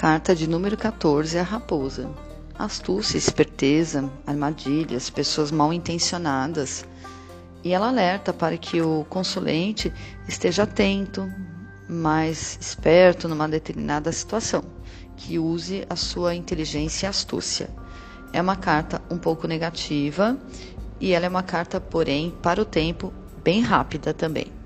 Carta de número 14, a raposa. Astúcia, esperteza, armadilhas, pessoas mal intencionadas. E ela alerta para que o consulente esteja atento, mais esperto numa determinada situação, que use a sua inteligência e astúcia. É uma carta um pouco negativa e ela é uma carta, porém, para o tempo, bem rápida também.